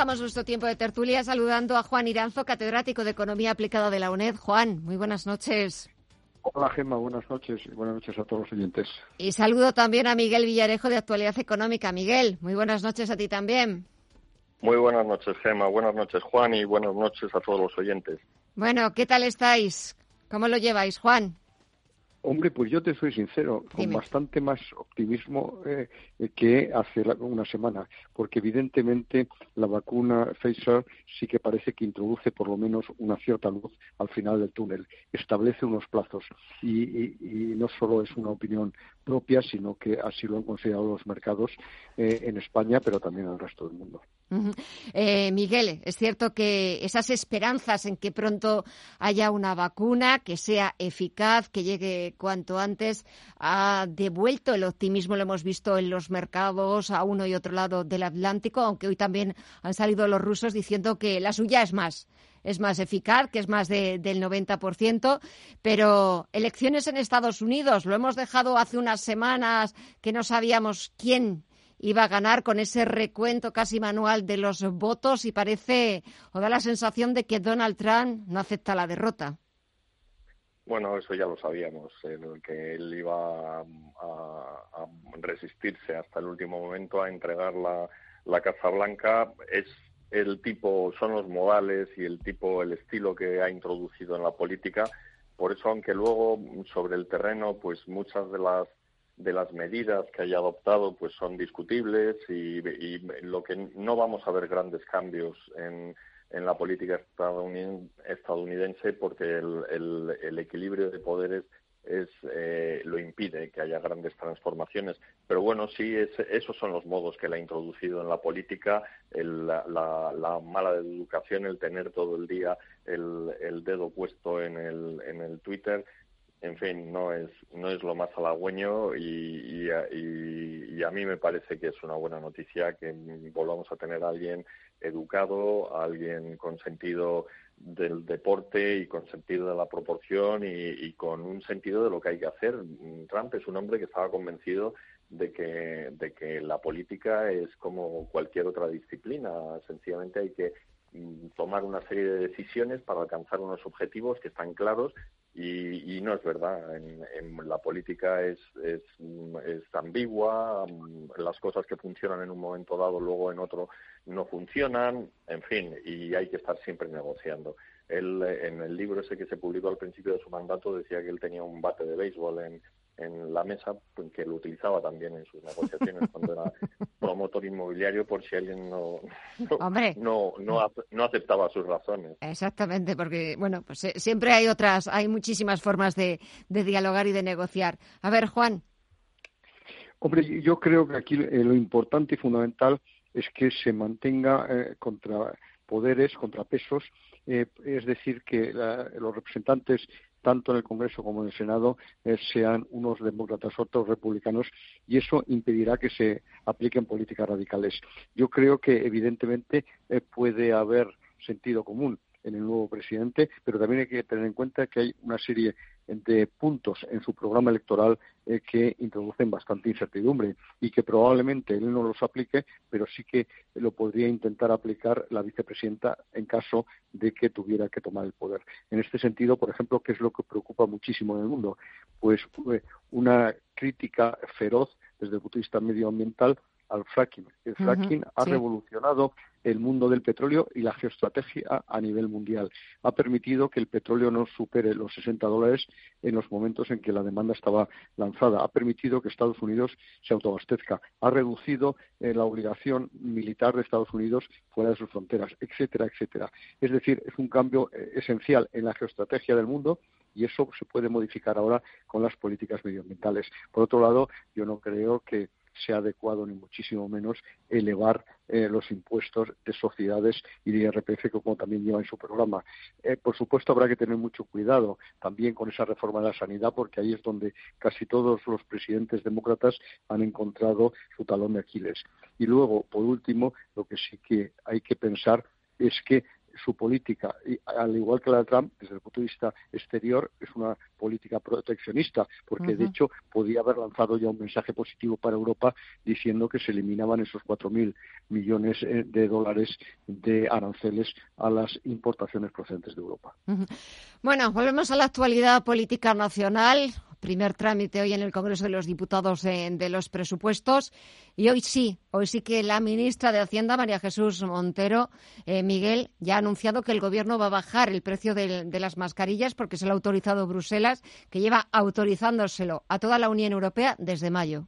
Comenzamos nuestro tiempo de tertulia saludando a Juan Iranzo, catedrático de Economía Aplicada de la UNED. Juan, muy buenas noches. Hola Gemma, buenas noches y buenas noches a todos los oyentes. Y saludo también a Miguel Villarejo de Actualidad Económica. Miguel, muy buenas noches a ti también. Muy buenas noches Gemma, buenas noches Juan y buenas noches a todos los oyentes. Bueno, ¿qué tal estáis? ¿Cómo lo lleváis, Juan? Hombre, pues yo te soy sincero, con bastante más optimismo eh, que hace una semana, porque evidentemente la vacuna Pfizer sí que parece que introduce por lo menos una cierta luz al final del túnel, establece unos plazos y, no solo es una opinión propia, sino que así lo han considerado los mercados eh, en España, pero también en el resto del mundo. Eh, Miguel, es cierto que esas esperanzas en que pronto haya una vacuna que sea eficaz, que llegue cuanto antes, ha devuelto el optimismo, lo hemos visto en los mercados a uno y otro lado del Atlántico, aunque hoy también han salido los rusos diciendo que la suya es más es más eficaz, que es más del 90%, pero elecciones en Estados Unidos, lo hemos dejado hace unas semanas que no sabíamos quién iba a ganar con ese recuento casi manual de los votos y parece o da la sensación de que Donald Trump no acepta la derrota. Bueno, eso ya lo sabíamos, que él iba a, resistirse hasta el último momento a entregar la, la Casa Blanca. Es el tipo, son los modales y el tipo, el estilo que ha introducido en la política. Por eso, aunque luego sobre el terreno, pues muchas de las de las medidas que haya adoptado pues son discutibles y, lo que no vamos a ver grandes cambios en, en la política estadounidense porque el, el, equilibrio de poderes es eh, lo impide que haya grandes transformaciones. Pero bueno, sí, es, esos son los modos que él ha introducido en la política, la, la, mala educación, el tener todo el día el, el dedo puesto en el, en el Twitter en fin, no es, no es lo más halagüeño y, y, a mí me parece que es una buena noticia que volvamos a tener a alguien educado, a alguien con sentido del deporte y con sentido de la proporción y, con un sentido de lo que hay que hacer. Trump es un hombre que estaba convencido de que, de que la política es como cualquier otra disciplina. Sencillamente hay que mm, tomar una serie de decisiones para alcanzar unos objetivos que están claros y, no es verdad. En, la política es, es, es, ambigua, las cosas que funcionan en un momento dado luego en otro no funcionan, en fin, y hay que estar siempre negociando. Él, en el libro ese que se publicó al principio de su mandato, decía que él tenía un bate de béisbol en, en la mesa, pues, que lo utilizaba también en sus negociaciones cuando era promotor inmobiliario, por si alguien no, no, no, no, aceptaba sus razones. Exactamente, porque bueno, pues eh, siempre hay otras, hay muchísimas formas de, de dialogar y de negociar. A ver, Juan. Hombre, yo creo que aquí eh, lo importante y fundamental es que se mantenga eh, contra poderes, contrapesos, es decir, que los representantes tanto en el Congreso como en el Senado eh, sean unos demócratas otros republicanos y eso impedirá que se apliquen políticas radicales. Yo creo que evidentemente eh, puede haber sentido común en el nuevo presidente, pero también hay que tener en cuenta que hay una serie de puntos en su programa electoral eh, que introducen bastante incertidumbre y que probablemente él no los aplique, pero sí que lo podría intentar aplicar la vicepresidenta en caso de que tuviera que tomar el poder. En este sentido, por ejemplo, ¿qué es lo que preocupa muchísimo en el mundo? Pues eh, una crítica feroz desde el punto de vista medioambiental al fracking. El fracking ha revolucionado el mundo del petróleo y la geoestrategia a nivel mundial. Ha permitido que el petróleo no supere los 60 dólares en los momentos en que la demanda estaba lanzada. Ha permitido que Estados Unidos se autoabastezca. Ha reducido eh, la obligación militar de Estados Unidos fuera de sus fronteras, etcétera, etcétera. Es decir, es un cambio eh, esencial en la geoestrategia del mundo y eso se puede modificar ahora con las políticas medioambientales. Por otro lado, yo no creo que sea adecuado ni muchísimo menos elevar eh, los impuestos de sociedades y de IRPF, como también lleva en su programa. Eh, por supuesto, habrá que tener mucho cuidado también con esa reforma de la sanidad, porque ahí es donde casi todos los presidentes demócratas han encontrado su talón de Aquiles. Y luego, por último, lo que sí que hay que pensar es que su política, y al igual que la de Trump, desde el punto de vista exterior, es una política proteccionista, porque de hecho podía haber lanzado ya un mensaje positivo para Europa diciendo que se eliminaban esos 4.000 millones eh, de dólares de aranceles a las importaciones procedentes de Europa. Bueno, volvemos a la actualidad política nacional primer trámite hoy en el Congreso de los Diputados de, los presupuestos. Y hoy sí, hoy sí que la ministra de Hacienda, María Jesús Montero, eh, Miguel, ya ha anunciado que el Gobierno va a bajar el precio de, las mascarillas porque se lo ha autorizado Bruselas, que lleva autorizándoselo a toda la Unión Europea desde mayo.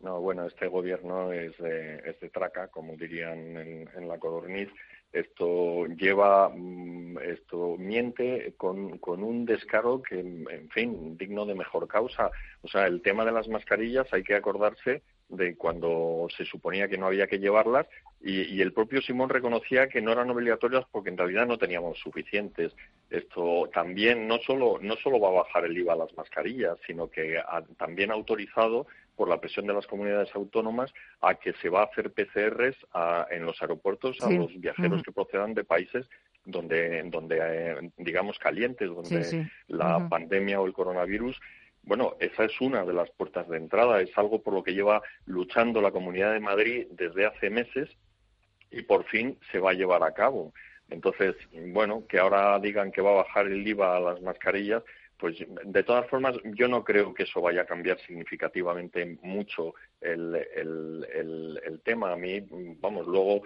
No, bueno, este gobierno es de, es de traca, como dirían en, en la codorniz esto lleva, mm, esto miente con, con, un descaro que, en fin, digno de mejor causa. O sea, el tema de las mascarillas hay que acordarse de cuando se suponía que no había que llevarlas y, el propio Simón reconocía que no eran obligatorias porque en realidad no teníamos suficientes. Esto también no solo, no solo va a bajar el IVA a las mascarillas, sino que también ha autorizado por la presión de las comunidades autónomas a que se va a hacer PCRs en los aeropuertos a los viajeros que procedan de países donde, donde eh, digamos, calientes, donde la pandemia o el coronavirus bueno, esa es una de las puertas de entrada, es algo por lo que lleva luchando la Comunidad de Madrid desde hace meses y por fin se va a llevar a cabo. Entonces, bueno, que ahora digan que va a bajar el IVA a las mascarillas, pues de todas formas yo no creo que eso vaya a cambiar significativamente mucho el, el, el, tema. A mí, vamos, luego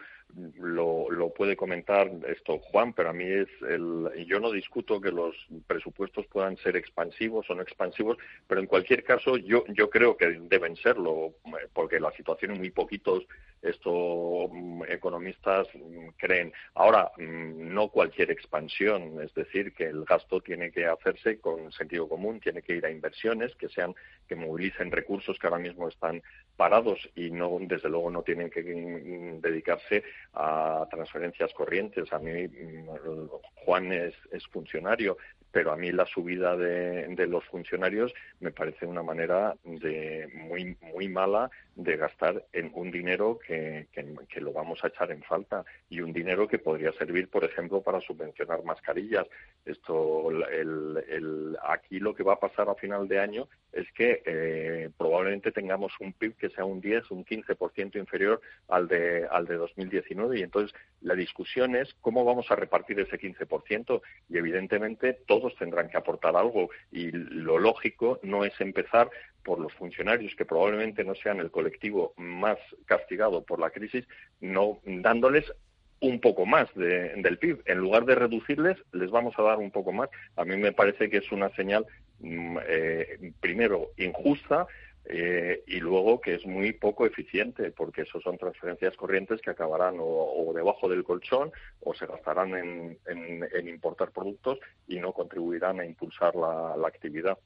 lo, lo, puede comentar esto Juan, pero a mí es el, yo no discuto que los presupuestos puedan ser expansivos o no expansivos, pero en cualquier caso yo, yo creo que deben serlo, porque la situación en muy poquitos esto mm, economistas mm, creen. Ahora, mm, no cualquier expansión, es decir, que el gasto tiene que hacerse con sentido común, tiene que ir a inversiones que sean que movilicen recursos que ahora mismo están parados y no desde luego no tienen que dedicarse a transferencias corrientes. A mí Juan es, es funcionario, pero a mí la subida de, de, los funcionarios me parece una manera de muy muy mala de gastar en un dinero que, que, lo vamos a echar en falta y un dinero que podría servir, por ejemplo, para subvencionar mascarillas. Esto, el, el, aquí lo que va a pasar a final de año es que eh, probablemente tengamos un PIB que sea un 10, un 15% inferior al de, al de 2019 y entonces la discusión es cómo vamos a repartir ese 15% y evidentemente todos tendrán que aportar algo. Y lo lógico no es empezar por los funcionarios que probablemente no sean el colectivo más castigado por la crisis, no dándoles un poco más del PIB. En lugar de reducirles, les vamos a dar un poco más. A mí me parece que es una señal, mm, eh, primero, injusta eh, y luego que es muy poco eficiente, porque eso son transferencias corrientes que acabarán o, debajo del colchón o se gastarán en, importar productos y no contribuirán a impulsar la actividad.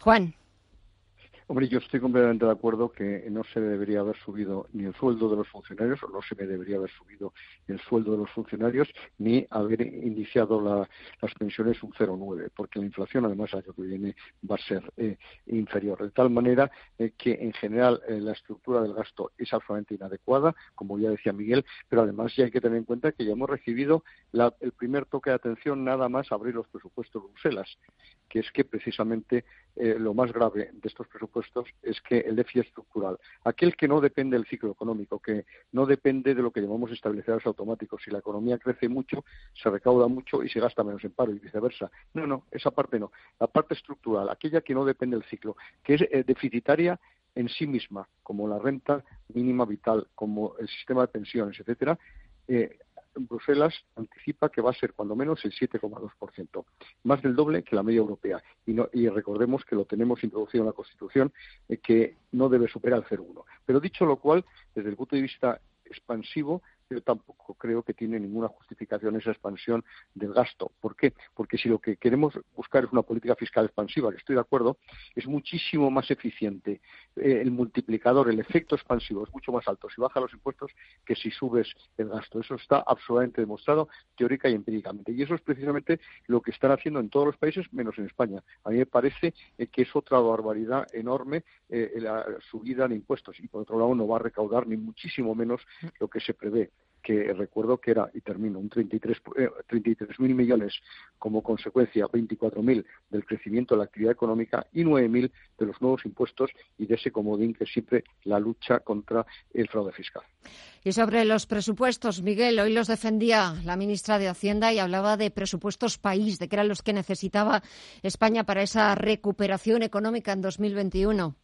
Juan. Hombre, yo estoy completamente de acuerdo que no se debería haber subido ni el sueldo de los funcionarios, o no se debería haber subido el sueldo de los funcionarios, ni haber iniciado las pensiones un 0,9, porque la inflación, además, el año que viene va a ser eh, inferior. De tal manera eh, que, en general, eh, la estructura del gasto es absolutamente inadecuada, como ya decía Miguel, pero además ya hay que tener en cuenta que ya hemos recibido el primer toque de atención nada más abrir los presupuestos de Bruselas, que es que precisamente lo más grave de estos presupuestos es que el déficit estructural, aquel que no depende del ciclo económico, que no depende de lo que llamamos estabilizadores automáticos. Si la economía crece mucho, se recauda mucho y se gasta menos en paro y viceversa. No, no, esa parte no. La parte estructural, aquella que no depende del ciclo, que es eh, deficitaria en sí misma, como la renta mínima vital, como el sistema de pensiones, etcétera, eh, Bruselas anticipa que va a ser cuando menos el 7,2%, más del doble que la media europea. Y, recordemos que lo tenemos introducido en la Constitución, eh, que no debe superar el 0,1. Pero dicho lo cual, desde el punto de vista expansivo, yo tampoco creo que tiene ninguna justificación esa expansión del gasto. ¿Por qué? Porque si lo que queremos buscar es una política fiscal expansiva, que estoy de acuerdo, es muchísimo más eficiente. Eh, el multiplicador, el efecto expansivo es mucho más alto si bajas los impuestos que si subes el gasto. Eso está absolutamente demostrado teórica y empíricamente. Y eso es precisamente lo que están haciendo en todos los países, menos en España. A mí me parece eh, que es otra barbaridad enorme eh, la subida de impuestos y, por otro lado, no va a recaudar ni muchísimo menos lo que se prevé que recuerdo que era, y termino, un 33.000 eh, mil millones como consecuencia, 24.000 del crecimiento de la actividad económica y 9.000 de los nuevos impuestos y de ese comodín que siempre la lucha contra el fraude fiscal. Y sobre los presupuestos, Miguel, hoy los defendía la ministra de Hacienda y hablaba de presupuestos país, de que eran los que necesitaba España para esa recuperación económica en 2021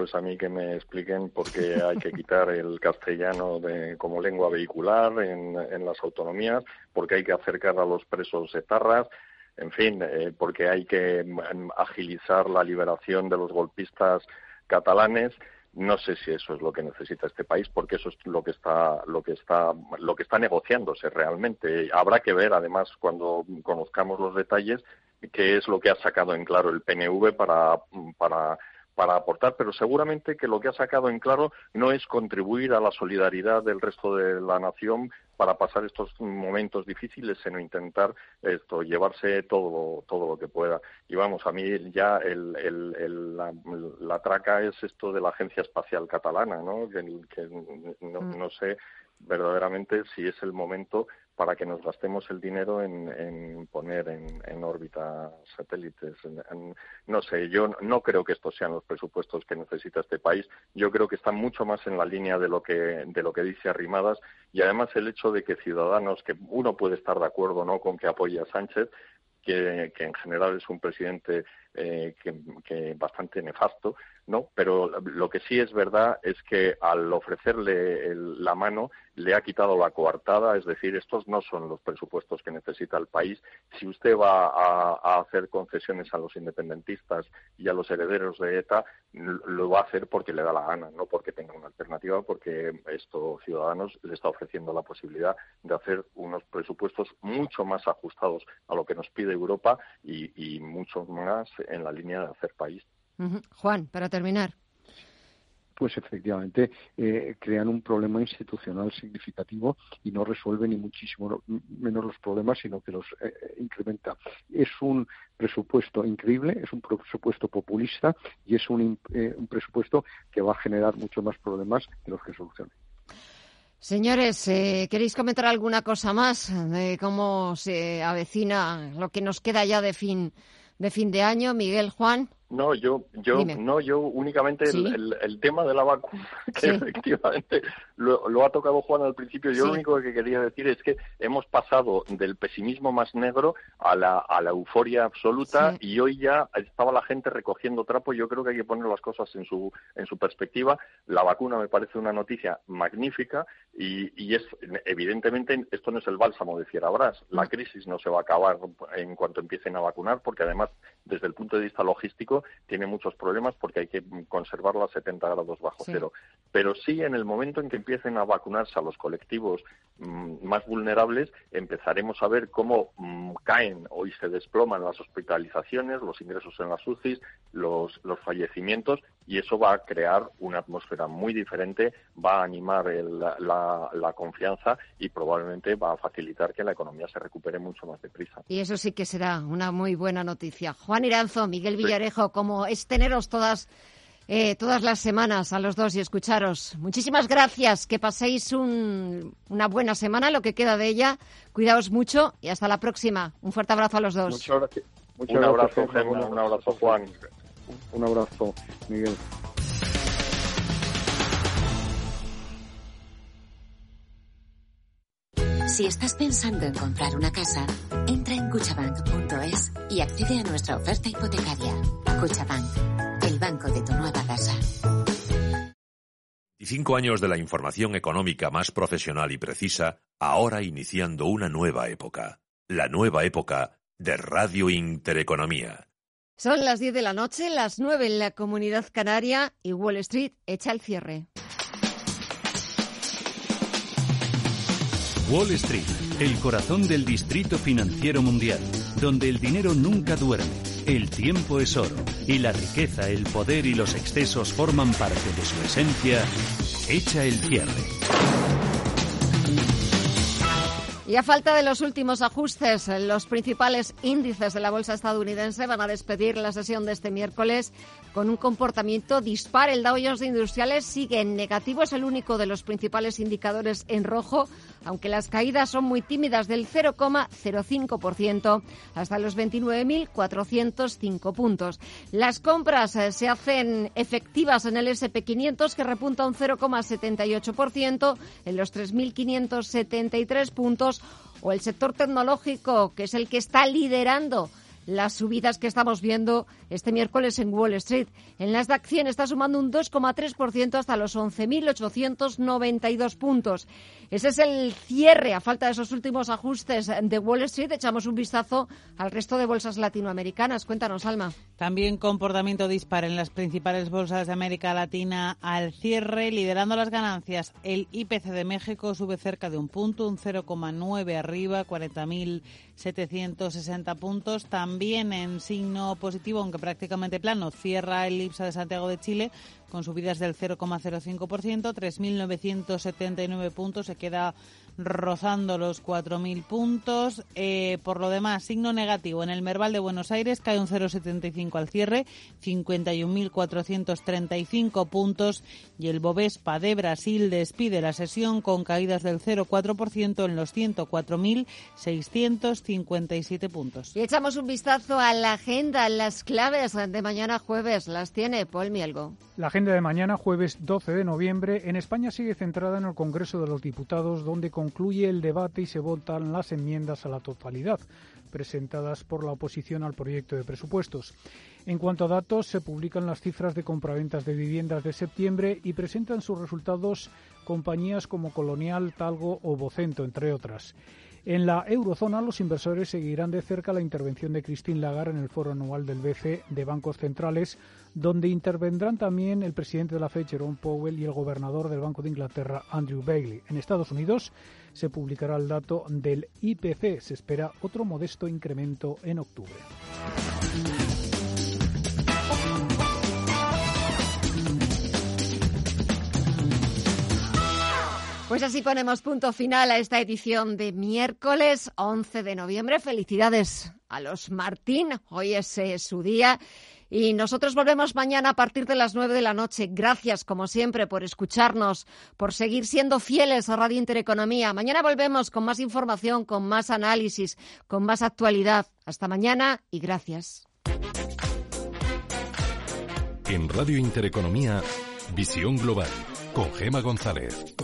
pues a mí que me expliquen por qué hay que quitar el castellano como lengua vehicular en, las autonomías, por qué hay que acercar a los presos etarras, en fin, eh, porque hay que mm, agilizar la liberación de los golpistas catalanes. No sé si eso es lo que necesita este país, porque eso es lo que está, lo que está, lo que está negociándose realmente. Habrá que ver, además, cuando conozcamos los detalles, qué es lo que ha sacado en claro el PNV para, para para aportar, pero seguramente que lo que ha sacado en claro no es contribuir a la solidaridad del resto de la nación para pasar estos momentos difíciles, sino intentar esto, llevarse todo, todo lo que pueda. Y vamos, a mí ya el, la, traca es esto de la Agencia Espacial Catalana, ¿no? Que, no, mm. no sé verdaderamente si es el momento para que nos gastemos el dinero en, poner en, órbita satélites. no sé, yo no creo que estos sean los presupuestos que necesita este país. Yo creo que están mucho más en la línea de lo que de lo que dice Arrimadas y además el hecho de que Ciudadanos, que uno puede estar de acuerdo no con que apoye a Sánchez, que, en general es un presidente eh, que, bastante nefasto, ¿no? Pero lo que sí es verdad es que al ofrecerle la mano le ha quitado la coartada, es decir, estos no son los presupuestos que necesita el país. Si usted va a, hacer concesiones a los independentistas y a los herederos de ETA, lo va a hacer porque le da la gana, no porque tenga una alternativa, porque esto Ciudadanos le está ofreciendo la posibilidad de hacer unos presupuestos mucho más ajustados a lo que nos pide Europa y, y mucho más en la línea de hacer país. Juan, para terminar pues efectivamente eh, crean un problema institucional significativo y no resuelve ni muchísimo menos los problemas, sino que los eh, eh, incrementa. Es un presupuesto increíble, es un presupuesto populista y es un, un presupuesto que va a generar mucho más problemas de los que solucione. Señores, ¿queréis comentar alguna cosa más de cómo se avecina lo que nos queda ya de fin de fin de año? Miguel, Juan. No, yo, yo, no, yo únicamente el, el, tema de la vacuna, que efectivamente lo, ha tocado Juan al principio. Yo lo único que quería decir es que hemos pasado del pesimismo más negro a la, a la euforia absoluta y hoy ya estaba la gente recogiendo trapo. Yo creo que hay que poner las cosas en su, en su perspectiva. La vacuna me parece una noticia magnífica y, y es, evidentemente, esto no es el bálsamo de Fierabras. La crisis no se va a acabar en cuanto empiecen a vacunar, porque además, desde el punto de vista logístico, tiene muchos problemas porque hay que conservarlo a 70 grados bajo cero. Pero sí, en el momento en que empiecen a vacunarse a los colectivos mm, más vulnerables, empezaremos a ver cómo mm, caen hoy se desploman las hospitalizaciones, los ingresos en las UCIs, los, los fallecimientos, y eso va a crear una atmósfera muy diferente, va a animar la, la, confianza y probablemente va a facilitar que la economía se recupere mucho más deprisa. Y eso sí que será una muy buena noticia. Juan Iranzo, Miguel Villarejo, como es teneros todas, eh, todas las semanas a los dos y escucharos. Muchísimas gracias, que paséis una buena semana, lo que queda de ella. Cuidaos mucho y hasta la próxima. Un fuerte abrazo a los dos. Muchas gracias. un abrazo, un abrazo, Juan. Un abrazo, Miguel. Si estás pensando en comprar una casa, entra en cuchabank.es y accede a nuestra oferta hipotecaria. Cuchabank, el banco de tu nueva casa. Y cinco años de la información económica más profesional y precisa, ahora iniciando una nueva época. La nueva época de Radio Intereconomía. Son las 10 de la noche, las 9 en la comunidad canaria y Wall Street echa el cierre. Wall Street, el corazón del distrito financiero mundial, donde el dinero nunca duerme, el tiempo es oro y la riqueza, el poder y los excesos forman parte de su esencia, echa el cierre. Y a falta de los últimos ajustes, los principales índices de la bolsa estadounidense van a despedir la sesión de este miércoles con un comportamiento dispar. El Dow Jones de Industriales sigue en negativo, es el único de los principales indicadores en rojo, aunque las caídas son muy tímidas del 0,05% hasta los 29.405 puntos. Las compras eh, se hacen efectivas en el SP500 que repunta un 0,78% en los 3.573 puntos o el sector tecnológico, que es el que está liderando las subidas que estamos viendo este miércoles en Wall Street. En Nasdaq 100 está sumando un 2,3% hasta los 11.892 puntos. Ese es el cierre. A falta de esos últimos ajustes de Wall Street, echamos un vistazo al resto de bolsas latinoamericanas. Cuéntanos, Alma. También comportamiento dispar en las principales bolsas de América Latina al cierre, liderando las ganancias. El IPC de México sube cerca de un punto, un 0,9 arriba, 40.760 puntos. También en signo positivo, aunque prácticamente plano, cierra el IPSA de Santiago de Chile con subidas del 0,05%, 3.979 puntos, se queda rozando los 4.000 puntos. Eh, por lo demás, signo negativo. En el Merval de Buenos Aires cae un 0,75 al cierre, 51.435 puntos. Y el Bovespa de Brasil despide la sesión con caídas del 0,4% en los 104.657 puntos. Y echamos un vistazo a la agenda, las claves de mañana jueves. Las tiene Paul Mielgo. La agenda de mañana, jueves 12 de noviembre, en España sigue centrada en el Congreso de los Diputados, donde concluye el debate y se votan las enmiendas a la totalidad presentadas por la oposición al proyecto de presupuestos. En cuanto a datos, se publican las cifras de compraventas de viviendas de septiembre y presentan sus resultados compañías como Colonial, Talgo o Vocento, entre otras. En la eurozona, los inversores seguirán de cerca la intervención de Christine Lagarde en el foro anual del BCE de bancos centrales, donde intervendrán también el presidente de la Fed, Jerome Powell, y el gobernador del Banco de Inglaterra, Andrew Bailey. En Estados Unidos se publicará el dato del IPC. Se espera otro modesto incremento en octubre. Pues así ponemos punto final a esta edición de miércoles 11 de noviembre. Felicidades a los Martín, hoy es eh, su día. Y nosotros volvemos mañana a partir de las 9 de la noche. Gracias, como siempre, por escucharnos, por seguir siendo fieles a Radio Intereconomía. Mañana volvemos con más información, con más análisis, con más actualidad. Hasta mañana y gracias. En Radio Intereconomía, Visión Global, con Gema González.